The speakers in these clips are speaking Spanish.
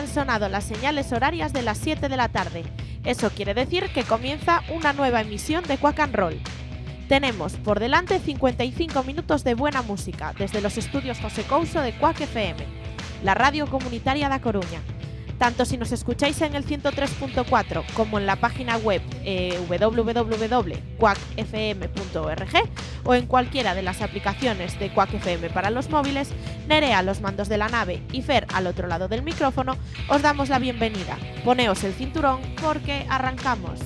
han sonado las señales horarias de las 7 de la tarde. Eso quiere decir que comienza una nueva emisión de Quack and Roll. Tenemos por delante 55 minutos de buena música desde los estudios José Couso de Quack FM, la radio comunitaria da Coruña. Tanto si nos escucháis en el 103.4 como en la página web eh, www.quackfm.org o en cualquiera de las aplicaciones de Quack FM para los móviles, Nerea los mandos de la nave y Fer al otro lado del micrófono, os damos la bienvenida. Poneos el cinturón porque arrancamos.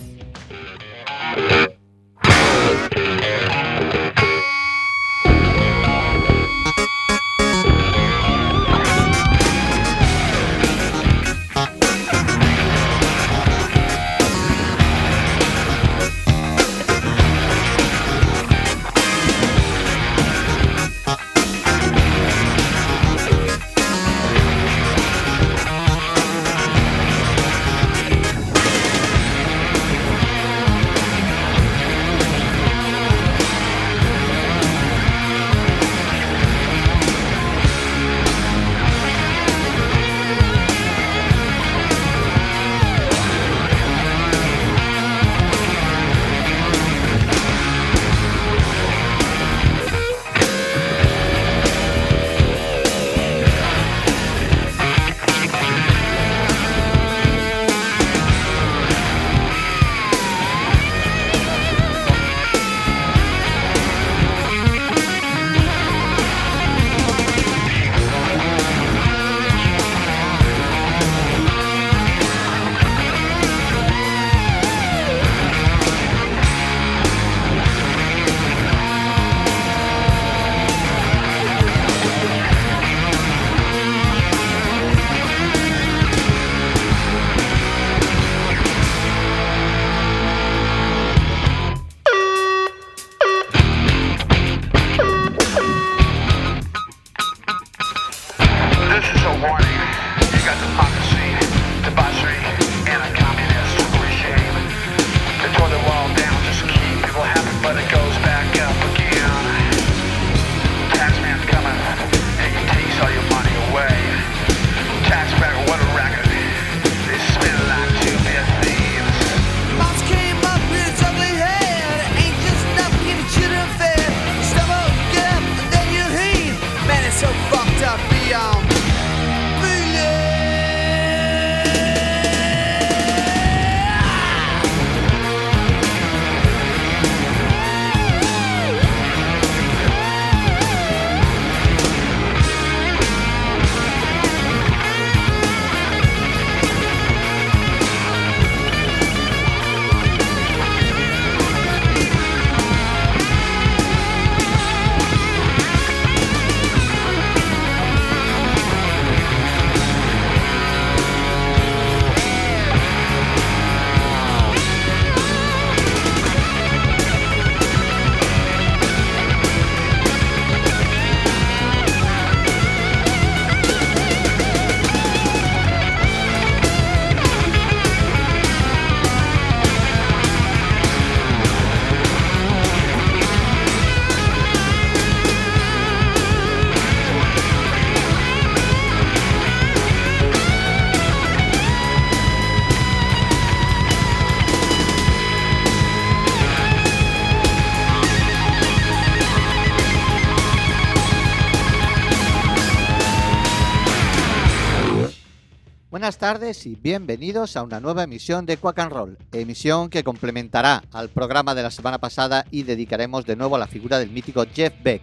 Tardes y bienvenidos a una nueva emisión de Quack and Roll, emisión que complementará al programa de la semana pasada y dedicaremos de nuevo a la figura del mítico Jeff Beck.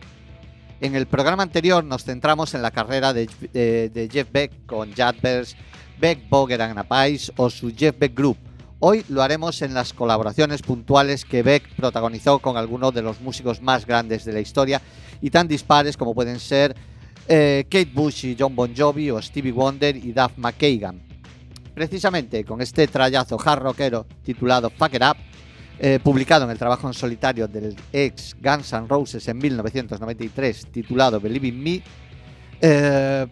En el programa anterior nos centramos en la carrera de, de- de Jeff Beck con Jadbers, Beck, Boger and Apais o su Jeff Beck Group. Hoy lo haremos en las colaboraciones puntuales que Beck protagonizó con algunos de los músicos más grandes de la historia y tan dispares como pueden ser eh, Kate Bush y John Bon Jovi o Stevie Wonder y Duff McKagan. Precisamente con este trayazo hard rockero titulado Fuck It Up, eh, publicado en el trabajo en solitario del ex Guns N' Roses en 1993, titulado Believe in Me, eh,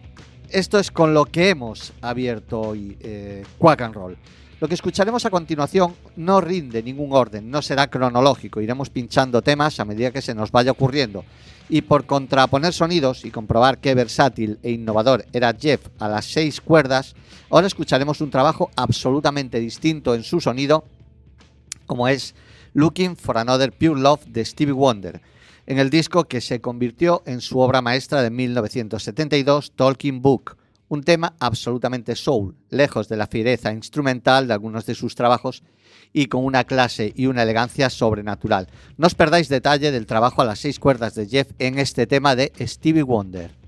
esto es con lo que hemos abierto hoy eh, Quack and Roll. Lo que escucharemos a continuación no rinde ningún orden, no será cronológico, iremos pinchando temas a medida que se nos vaya ocurriendo. Y por contraponer sonidos y comprobar qué versátil e innovador era Jeff a las seis cuerdas, ahora escucharemos un trabajo absolutamente distinto en su sonido, como es Looking for Another Pure Love de Stevie Wonder, en el disco que se convirtió en su obra maestra de 1972, Talking Book, un tema absolutamente soul, lejos de la fiereza instrumental de algunos de sus trabajos y con una clase y una elegancia sobrenatural. No os perdáis detalle del trabajo a las seis cuerdas de Jeff en este tema de Stevie Wonder.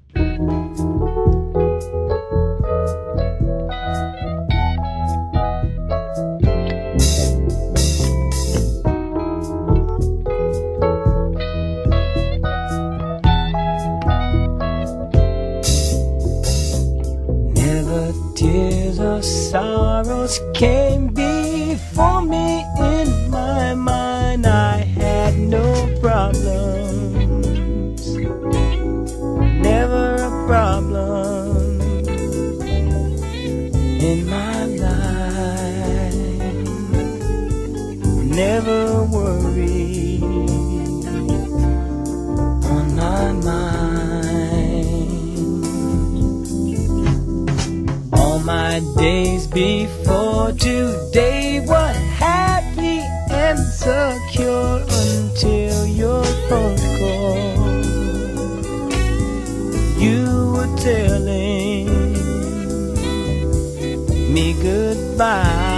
Sorrows came before me in my mind. I had no problems, never a problem in my life. Never my days before today were happy and secure until your phone call. You were telling me goodbye.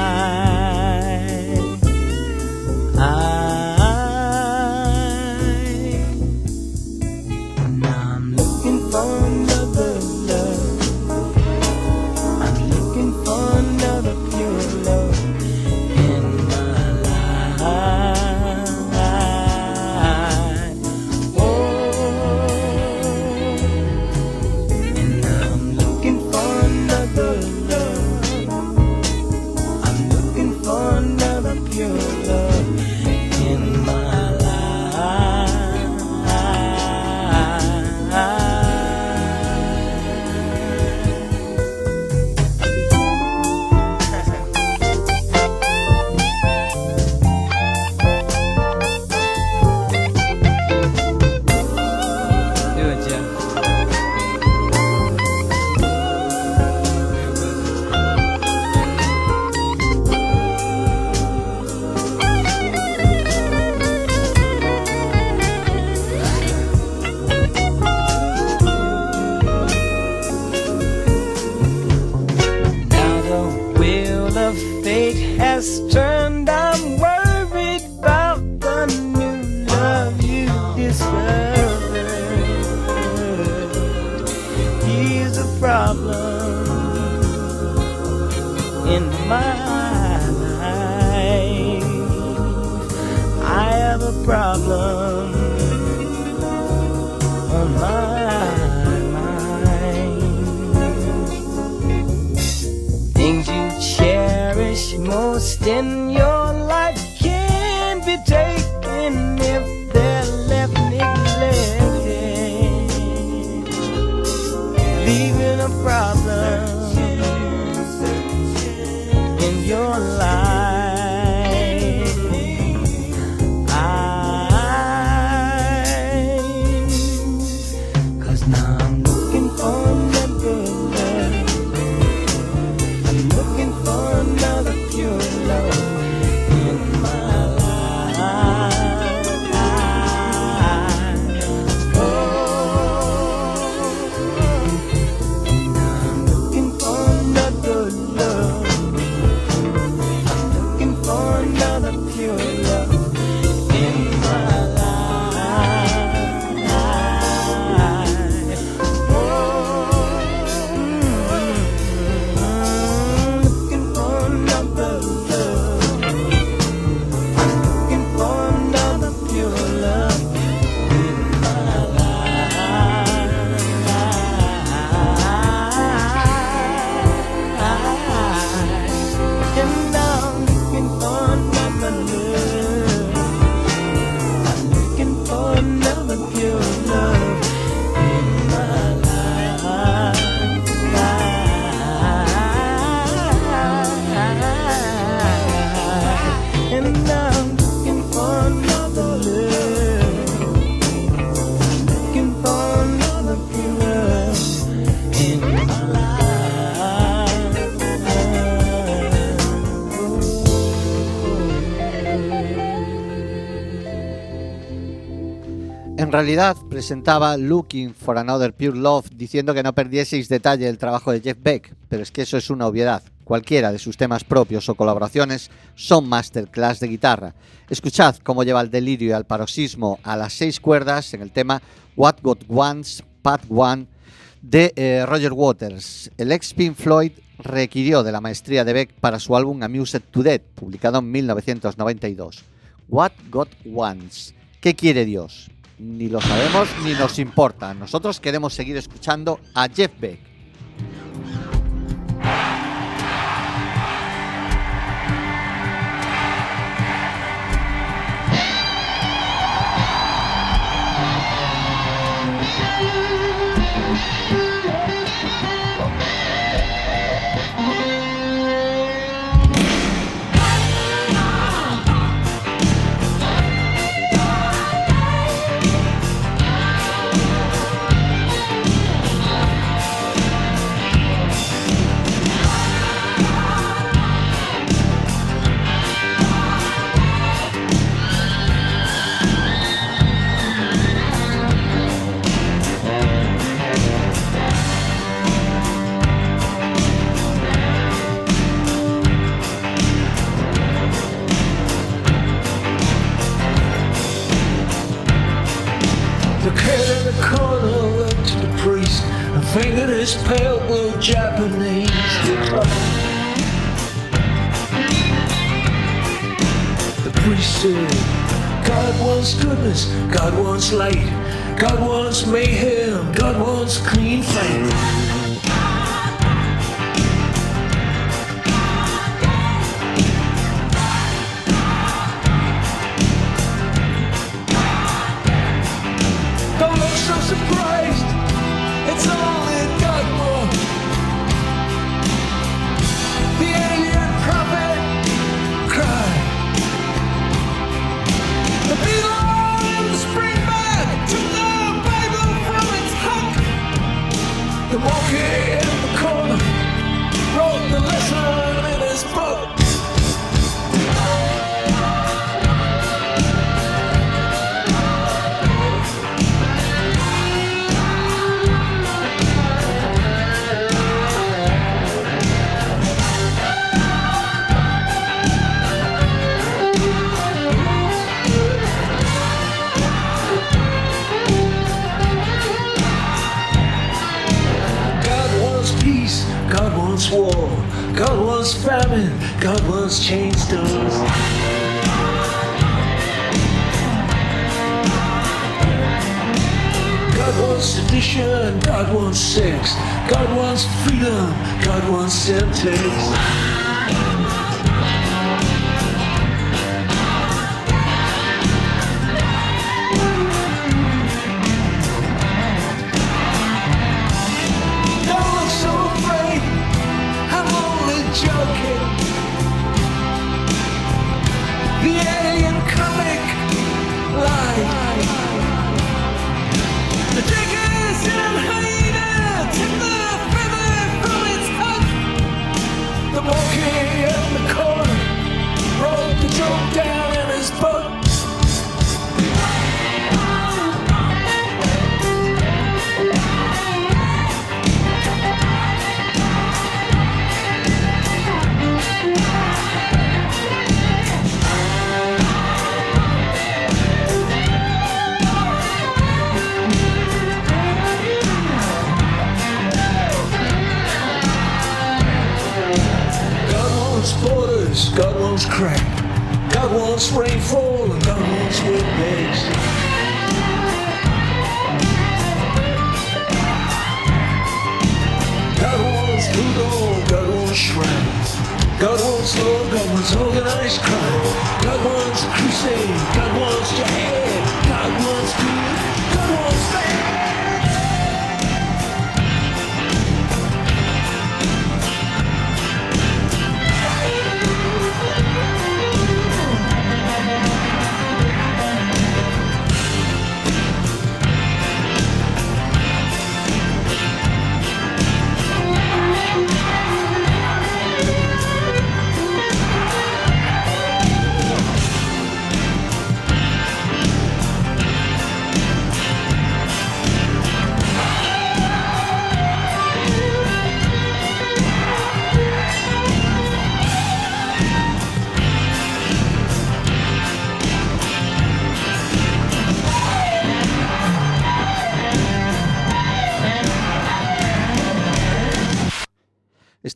Realidad presentaba Looking for Another Pure Love diciendo que no perdieseis detalle del trabajo de Jeff Beck, pero es que eso es una obviedad. Cualquiera de sus temas propios o colaboraciones son masterclass de guitarra. Escuchad cómo lleva el delirio y al paroxismo a las seis cuerdas en el tema What Got Once, Part One de eh, Roger Waters. El ex Pink Floyd requirió de la maestría de Beck para su álbum Amused to Death, publicado en 1992. What Got Once. ¿Qué quiere Dios? Ni lo sabemos ni nos importa. Nosotros queremos seguir escuchando a Jeff Beck. Japanese. The priest said, God wants goodness, God wants light, God wants mayhem, God wants clean fight.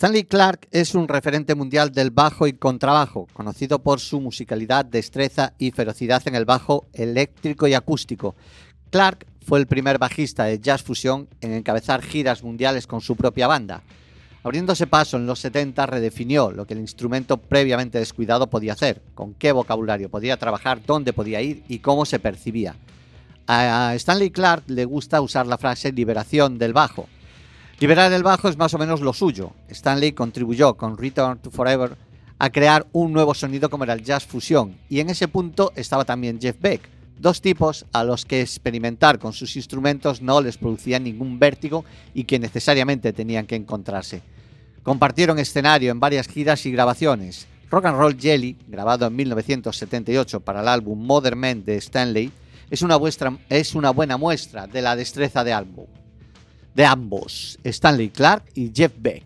Stanley Clark es un referente mundial del bajo y contrabajo, conocido por su musicalidad, destreza y ferocidad en el bajo eléctrico y acústico. Clark fue el primer bajista de jazz fusión en encabezar giras mundiales con su propia banda. Abriéndose paso en los 70, redefinió lo que el instrumento previamente descuidado podía hacer, con qué vocabulario podía trabajar, dónde podía ir y cómo se percibía. A Stanley Clark le gusta usar la frase liberación del bajo. Liberar el bajo es más o menos lo suyo. Stanley contribuyó con Return to Forever a crear un nuevo sonido como era el jazz fusión, y en ese punto estaba también Jeff Beck, dos tipos a los que experimentar con sus instrumentos no les producía ningún vértigo y que necesariamente tenían que encontrarse. Compartieron escenario en varias giras y grabaciones. Rock and Roll Jelly, grabado en 1978 para el álbum Modern Men de Stanley, es una, buena muestra de la destreza de, álbum, de ambos, Stanley Clark y Jeff Beck.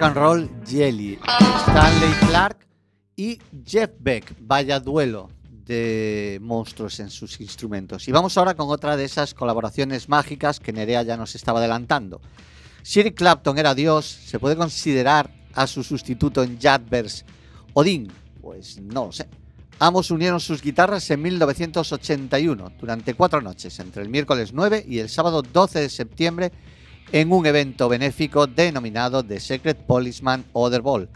Quack and Roll Jelly, Stanley Clark y Jeff Beck. Vaya duelo de monstruos en sus instrumentos. Y vamos ahora con otra de esas colaboraciones mágicas que Nerea ya nos estaba adelantando. Si Eric Clapton era Dios, ¿se puede considerar a su sustituto en Yardbirds Odín? Pues no lo sé. Ambos unieron sus guitarras en 1981, durante cuatro noches, entre el miércoles 9 y el sábado 12 de septiembre, en un evento benéfico denominado The Secret Policeman Other Ball.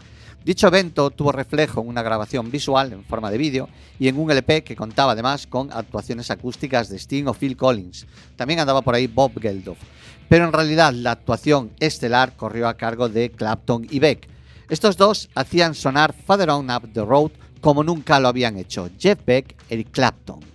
Dicho evento tuvo reflejo en una grabación visual en forma de vídeo y en un LP que contaba además con actuaciones acústicas de Sting o Phil Collins. También andaba por ahí Bob Geldof. Pero en realidad la actuación estelar corrió a cargo de Clapton y Beck. Estos dos hacían sonar Father On Up the Road como nunca lo habían hecho Jeff Beck y Clapton.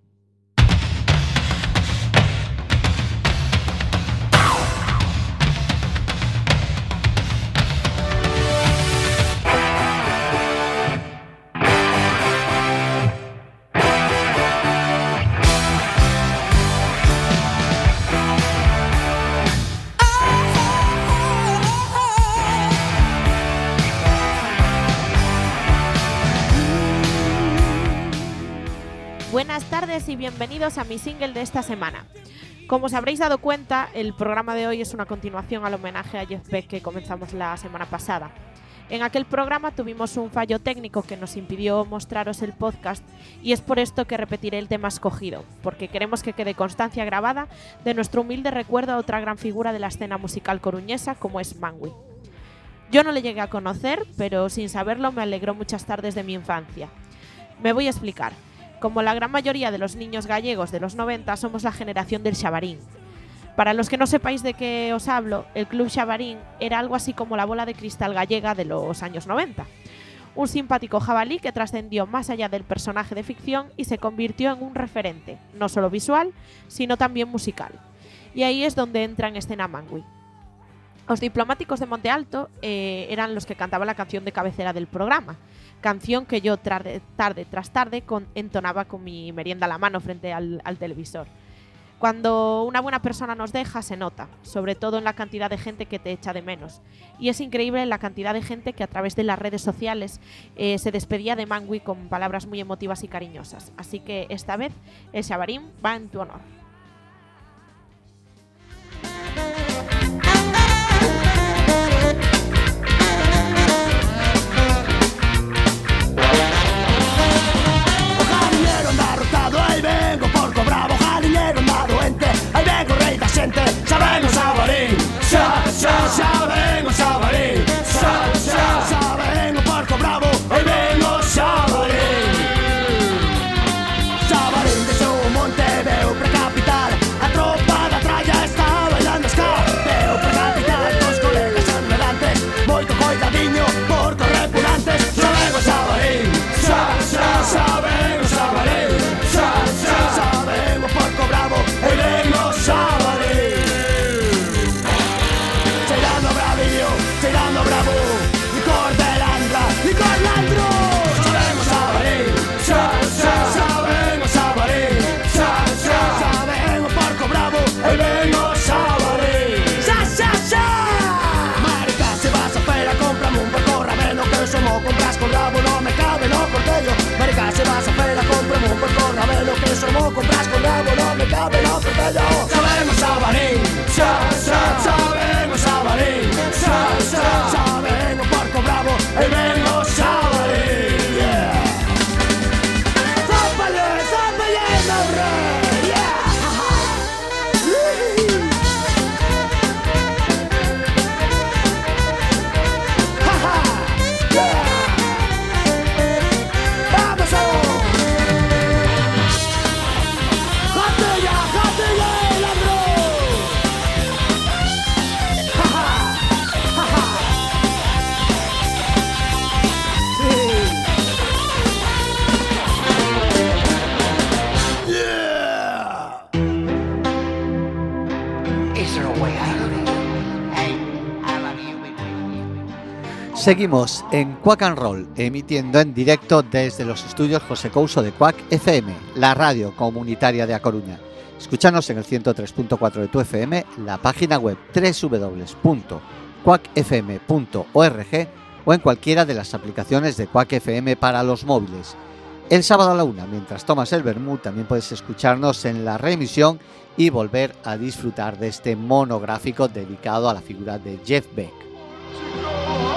Bienvenidos a mi single de esta semana. Como os habréis dado cuenta, el programa de hoy es una continuación al homenaje a Jeff Beck que comenzamos la semana pasada. En aquel programa tuvimos un fallo técnico que nos impidió mostraros el podcast y es por esto que repetiré el tema escogido, porque queremos que quede constancia grabada de nuestro humilde recuerdo a otra gran figura de la escena musical coruñesa como es Mangui. Yo no le llegué a conocer, pero sin saberlo me alegró muchas tardes de mi infancia. Me voy a explicar. Como la gran mayoría de los niños gallegos de los 90 somos la generación del Xabarín. Para los que no sepáis de qué os hablo, el Club Xabarín era algo así como la bola de cristal gallega de los años 90. Un simpático jabalí que trascendió más allá del personaje de ficción y se convirtió en un referente, no solo visual, sino también musical. Y ahí es donde entra en escena Mangui. Los diplomáticos de Monte Alto eh, eran los que cantaban la canción de cabecera del programa, canción que yo tarde, tras tarde entonaba con mi merienda a la mano frente al, televisor. Cuando una buena persona nos deja, se nota, sobre todo en la cantidad de gente que te echa de menos. Y es increíble la cantidad de gente que a través de las redes sociales eh, se despedía de Mangui con palabras muy emotivas y cariñosas. Así que esta vez el Xabarín va en tu honor. Da xente Xa ven o sabemos hacerlo. Sabemos sabarín, sa, sa, sabemos sabarín, sa, sa, sabemos Seguimos en Quack and Roll, emitiendo en directo desde los estudios José Couso de Quack FM, la radio comunitaria de A Coruña. Escúchanos en el 103.4 de tu FM, la página web www.quackfm.org o en cualquiera de las aplicaciones de Quack FM para los móviles. El sábado a la una, mientras tomas el vermut, también puedes escucharnos en la reemisión y volver a disfrutar de este monográfico dedicado a la figura de Jeff Beck.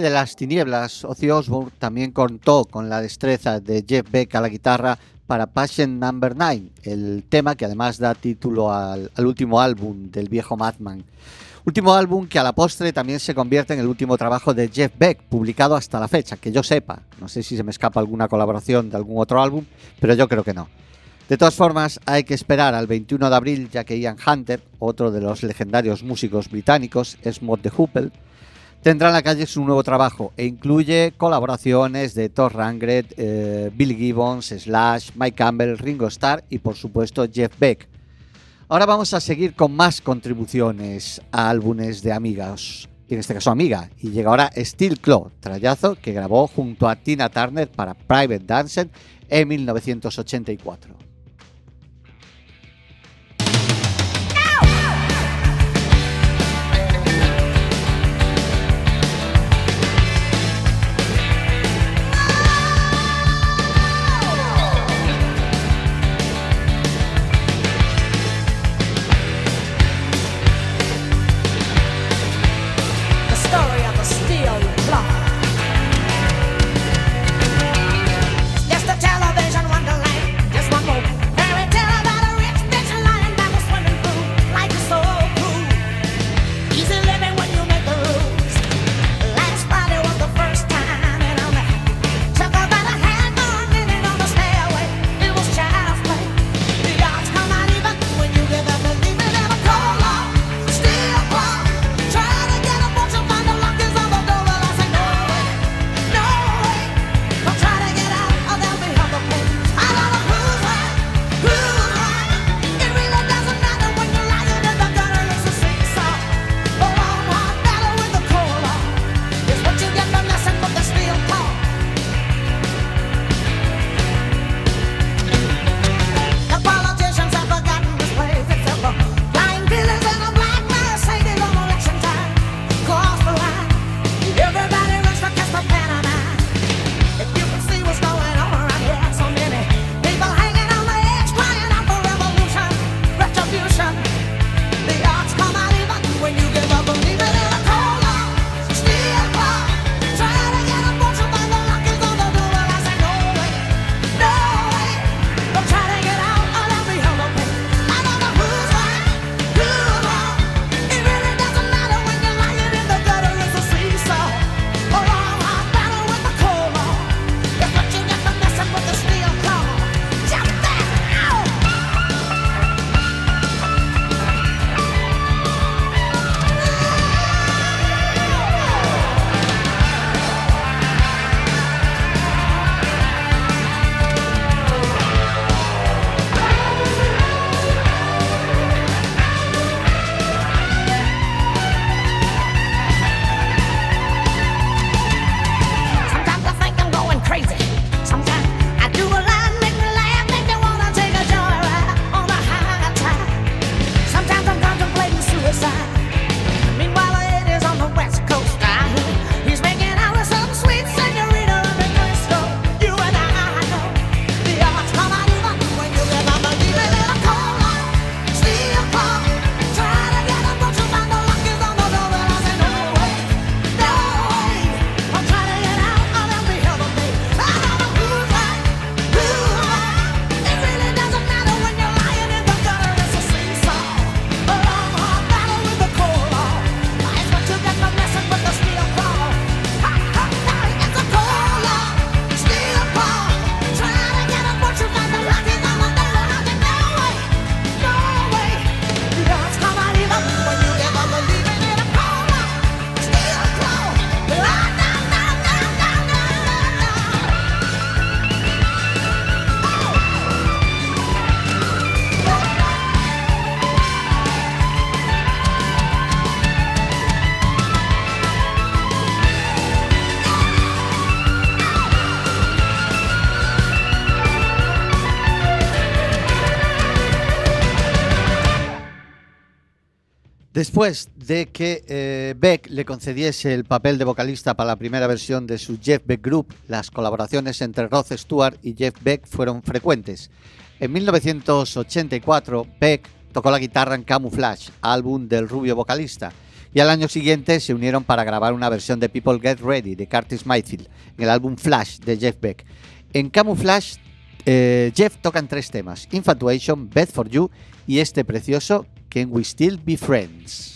De las tinieblas, Ozzy Osbourne, también contó con la destreza de Jeff Beck a la guitarra para Passion Number 9, el tema que además da título al, al último álbum del viejo Madman. Último álbum que a la postre también se convierte en el último trabajo de Jeff Beck, publicado hasta la fecha, que yo sepa. No sé si se me escapa alguna colaboración de algún otro álbum, pero yo creo que no. De todas formas, hay que esperar al 21 de abril, ya que Ian Hunter, otro de los legendarios músicos británicos, es Mod de Hoople, tendrá en la calle su nuevo trabajo e incluye colaboraciones de Thor Rangred, eh, Bill Gibbons, Slash, Mike Campbell, Ringo Starr y por supuesto Jeff Beck. Ahora vamos a seguir con más contribuciones a álbumes de amigas, en este caso amiga, y llega ahora Steel Claw, trayazo que grabó junto a Tina Turner para Private Dancer en 1984. Después de que eh, Beck le concediese el papel de vocalista para la primera versión de su Jeff Beck Group, las colaboraciones entre Rod Stewart y Jeff Beck fueron frecuentes. En 1984, Beck tocó la guitarra en Camouflage, álbum del rubio vocalista, y al año siguiente se unieron para grabar una versión de People Get Ready de Curtis Mayfield en el álbum Flash de Jeff Beck. En Camouflage, eh, Jeff tocan tres temas: Infatuation, Beth for You y este precioso Can We Still Be Friends.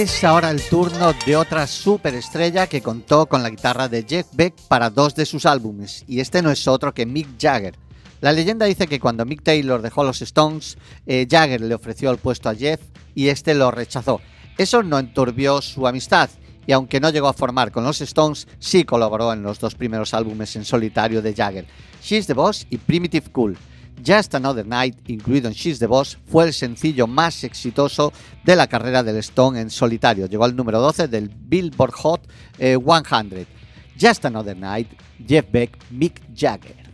Es ahora el turno de otra superestrella que contó con la guitarra de Jeff Beck para dos de sus álbumes, y este no es otro que Mick Jagger. La leyenda dice que cuando Mick Taylor dejó los Stones, eh, Jagger le ofreció el puesto a Jeff y este lo rechazó. Eso no enturbió su amistad, y aunque no llegó a formar con los Stones, sí colaboró en los dos primeros álbumes en solitario de Jagger, She's the Boss y Primitive Cool. Just Another Night, incluido en She's the Boss, fue el sencillo más exitoso de la carrera del Stone en solitario. Llegó al número 12 del Billboard Hot eh, 100. Just Another Night, Jeff Beck, Mick Jagger.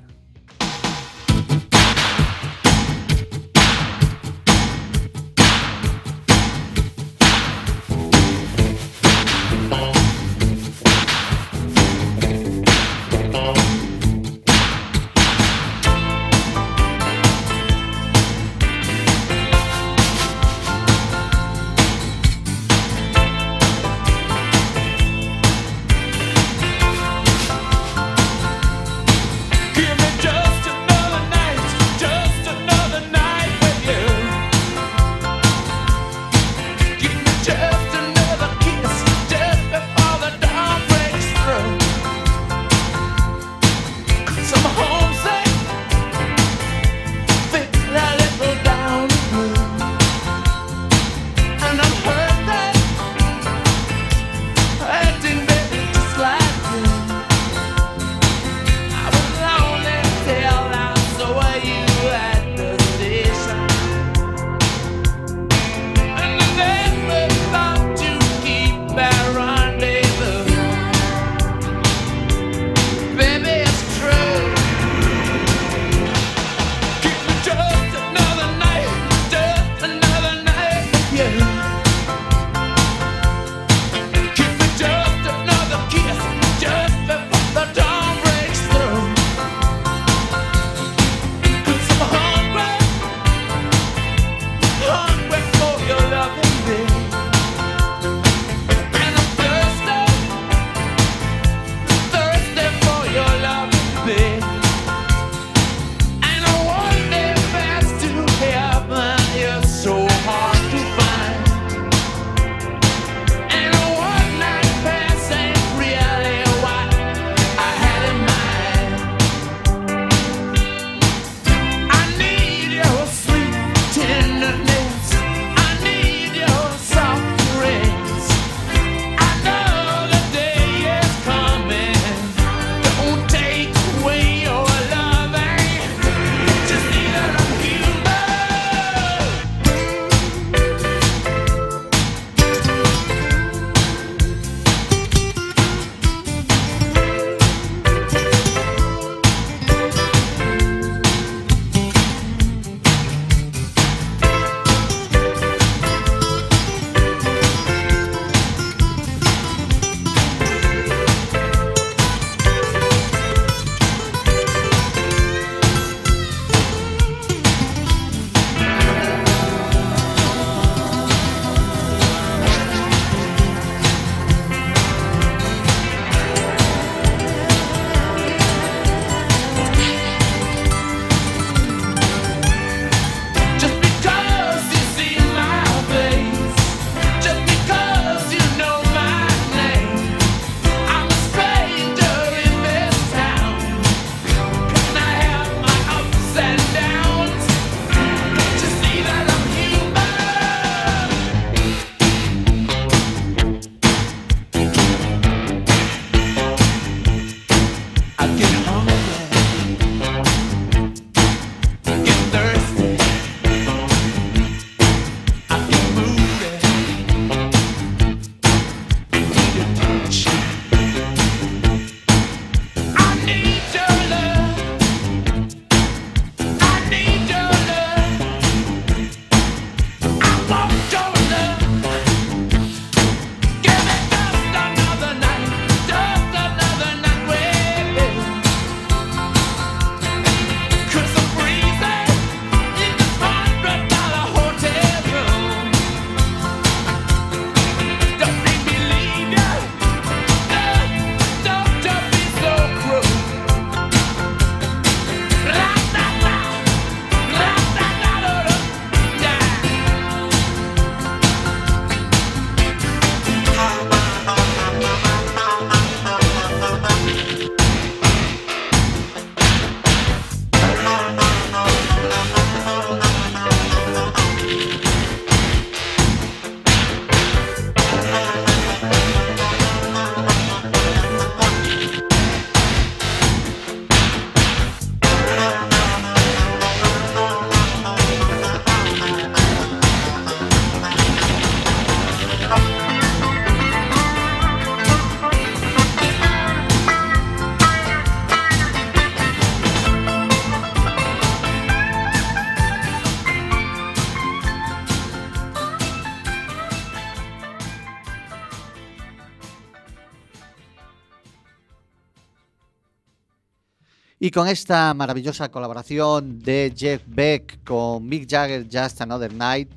Con esta maravillosa colaboración de Jeff Beck con Mick Jagger, Just Another Night,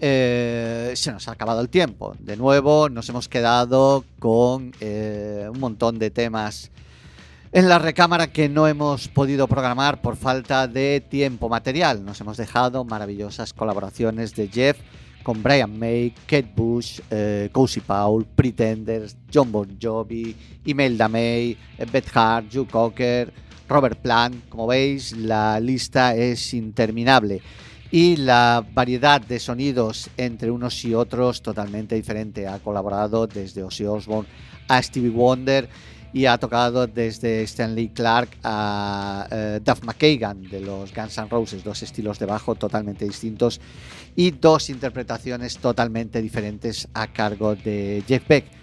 eh, se nos ha acabado el tiempo. De nuevo, nos hemos quedado con eh, un montón de temas en la recámara que no hemos podido programar por falta de tiempo material. Nos hemos dejado maravillosas colaboraciones de Jeff con Brian May, Kate Bush, eh, Cozy Paul, Pretenders, John Bon Jovi, Imelda May, Beth Hart, Joe Cocker, Robert Plant. Como veis, la lista es interminable y la variedad de sonidos entre unos y otros totalmente diferente. Ha colaborado desde Ozzy Osbourne a Stevie Wonder y ha tocado desde Stanley Clark a eh, Duff McKagan de los Guns N' Roses, dos estilos de bajo totalmente distintos y dos interpretaciones totalmente diferentes a cargo de Jeff Beck.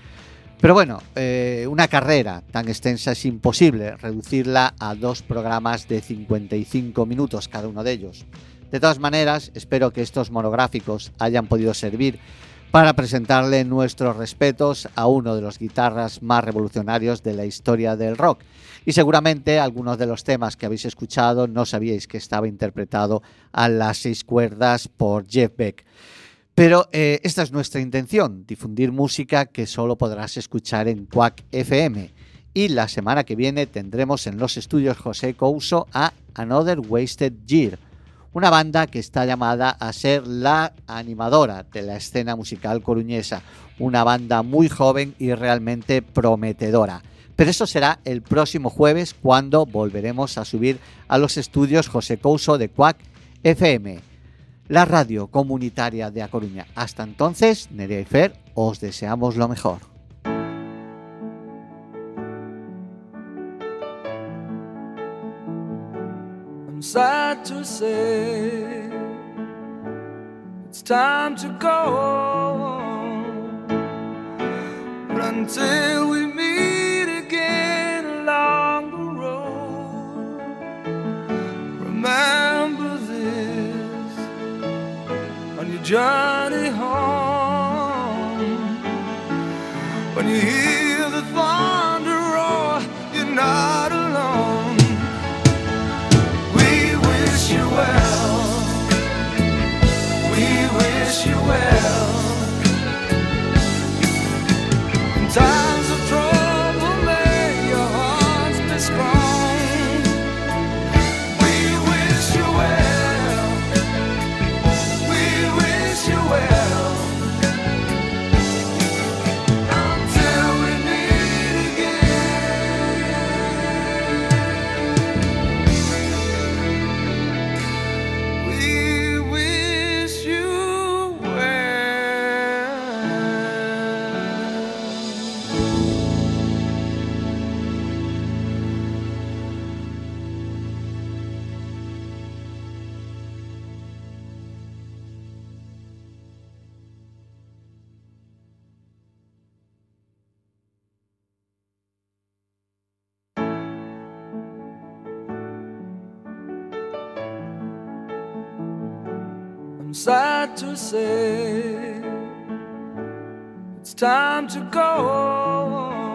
Pero bueno, eh, una carrera tan extensa es imposible reducirla a dos programas de 55 minutos cada uno de ellos. De todas maneras, espero que estos monográficos hayan podido servir para presentarle nuestros respetos a uno de los guitarras más revolucionarios de la historia del rock. Y seguramente algunos de los temas que habéis escuchado no sabíais que estaba interpretado a las seis cuerdas por Jeff Beck. Pero eh, esta es nuestra intención, difundir música que solo podrás escuchar en Quack FM. Y la semana que viene tendremos en los estudios José Couso a Another Wasted Year, una banda que está llamada a ser la animadora de la escena musical coruñesa, una banda muy joven y realmente prometedora. Pero eso será el próximo jueves cuando volveremos a subir a los estudios José Couso de Cuac FM, la radio comunitaria de A Coruña. Hasta entonces, Nerea y Fer, os deseamos lo mejor. It's time to go. Johnny home when you hear